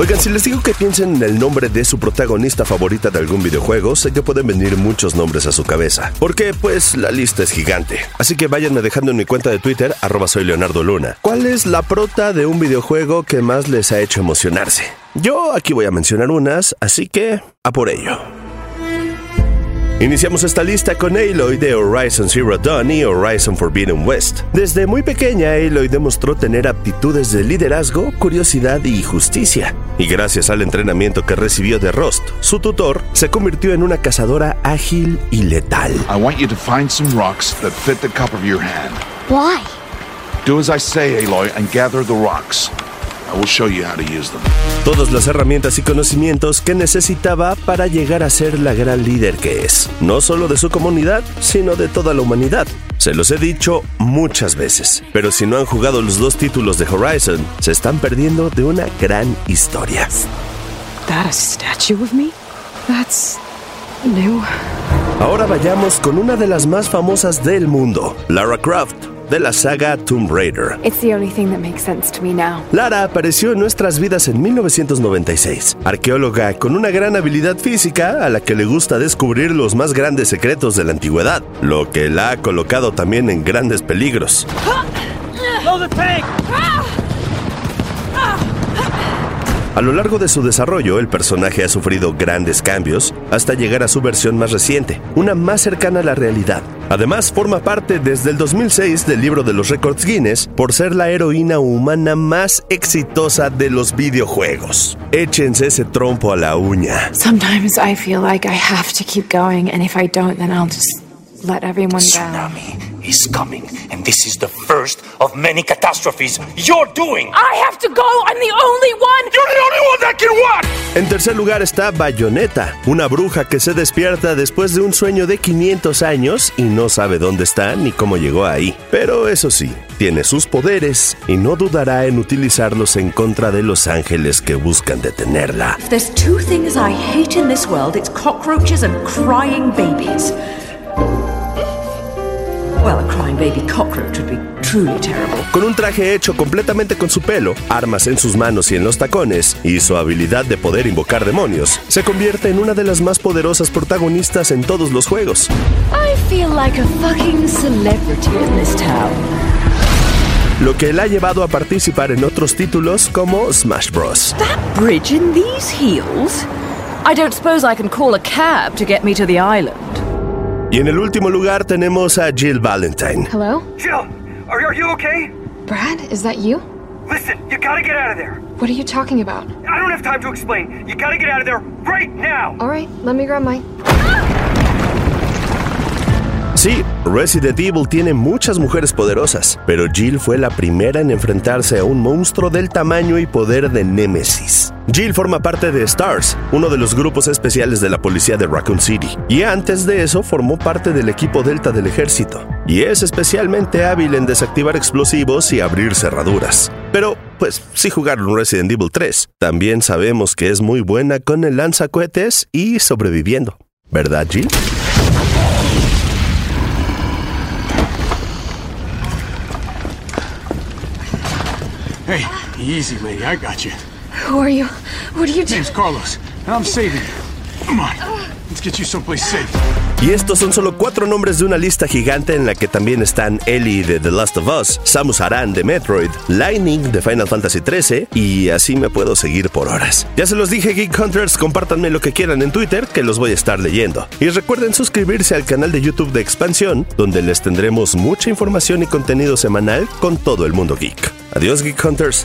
Oigan, si les digo que piensen en el nombre de su protagonista favorita de algún videojuego, sé que pueden venir muchos nombres a su cabeza. Porque, pues, la lista es gigante. Así que váyanme dejando en mi cuenta de Twitter, arroba soy Leonardo Luna. ¿Cuál es la prota de un videojuego que más les ha hecho emocionarse? Yo aquí voy a mencionar unas, así que a por ello. Iniciamos esta lista con Aloy de Horizon Zero Dawn y Horizon Forbidden West. Desde muy pequeña, Aloy demostró tener aptitudes de liderazgo, curiosidad y justicia. Y gracias al entrenamiento que recibió de Rost, su tutor, se convirtió en una cazadora ágil y letal. I want you to find some rocks that fit the cup of your hand. Why? Do as I say, Aloy, and gather the rocks. I will show you how to use them. Todas las herramientas y conocimientos que necesitaba para llegar a ser la gran líder que es, no solo de su comunidad, sino de toda la humanidad. Se los he dicho muchas veces, pero si no han jugado los dos títulos de Horizon, se están perdiendo de una gran historia. That a statue of me? That's new. Ahora vayamos con una de las más famosas del mundo, Lara Croft, de la saga Tomb Raider. It's the only thing that makes sense to me now. Lara apareció en nuestras vidas en 1996, arqueóloga con una gran habilidad física a la que le gusta descubrir los más grandes secretos de la antigüedad, lo que la ha colocado también en grandes peligros. A lo largo de su desarrollo, el personaje ha sufrido grandes cambios hasta llegar a su versión más reciente, una más cercana a la realidad. Además, forma parte desde el 2006 del libro de los récords Guinness por ser la heroína humana más exitosa de los videojuegos. Échense ese trompo a la uña. Sometimes I feel like I have to keep going, and if I don't, then I'll just let everyone down. Tsunami is coming, and this is the first of many catastrophes you're doing. I have to go! I'm the only one! You're the only one that can what? En tercer lugar está Bayonetta, una bruja que se despierta después de un sueño de 500 años y no sabe dónde está ni cómo llegó ahí. Pero eso sí, tiene sus poderes y no dudará en utilizarlos en contra de los ángeles que buscan detenerla. If there's two things I hate in this world, it's cockroaches and crying babies. Con un traje hecho completamente con su pelo, armas en sus manos y en los tacones, y su habilidad de poder invocar demonios, se convierte en una de las más poderosas protagonistas en todos los juegos. I feel like a fucking celebrity in this town. Lo que la ha llevado a participar en otros títulos como Smash Bros. That bridge in these heels? I don't suppose I can call a cab to get me to the island. Y en el último lugar tenemos a Jill Valentine. Hello? Jill, are, are you okay? Brad, is that you? Listen, you gotta get out of there. What are you talking about? I don't have time to explain. You gotta get out of there right now. All right, let me grab my. Sí, Resident Evil tiene muchas mujeres poderosas, pero Jill fue la primera en enfrentarse a un monstruo del tamaño y poder de Nemesis. Jill forma parte de STARS, uno de los grupos especiales de la policía de Raccoon City, y antes de eso formó parte del equipo Delta del ejército, y es especialmente hábil en desactivar explosivos y abrir cerraduras. Pero, pues, si jugaron Resident Evil 3, también sabemos que es muy buena con el lanzacohetes y sobreviviendo. ¿Verdad, Jill? Hey, easy, lady. I got you. Who are you? What are you doing? Name's Carlos, and I'm saving you. Come on, Y estos son solo cuatro nombres de una lista gigante en la que también están Ellie de The Last of Us, Samus Aran de Metroid, Lightning de Final Fantasy XIII y así me puedo seguir por horas. Ya se los dije Geek Hunters, compártanme lo que quieran en Twitter que los voy a estar leyendo. Y recuerden suscribirse al canal de YouTube de Expansión, donde les tendremos mucha información y contenido semanal con todo el mundo geek. Adiós Geek Hunters.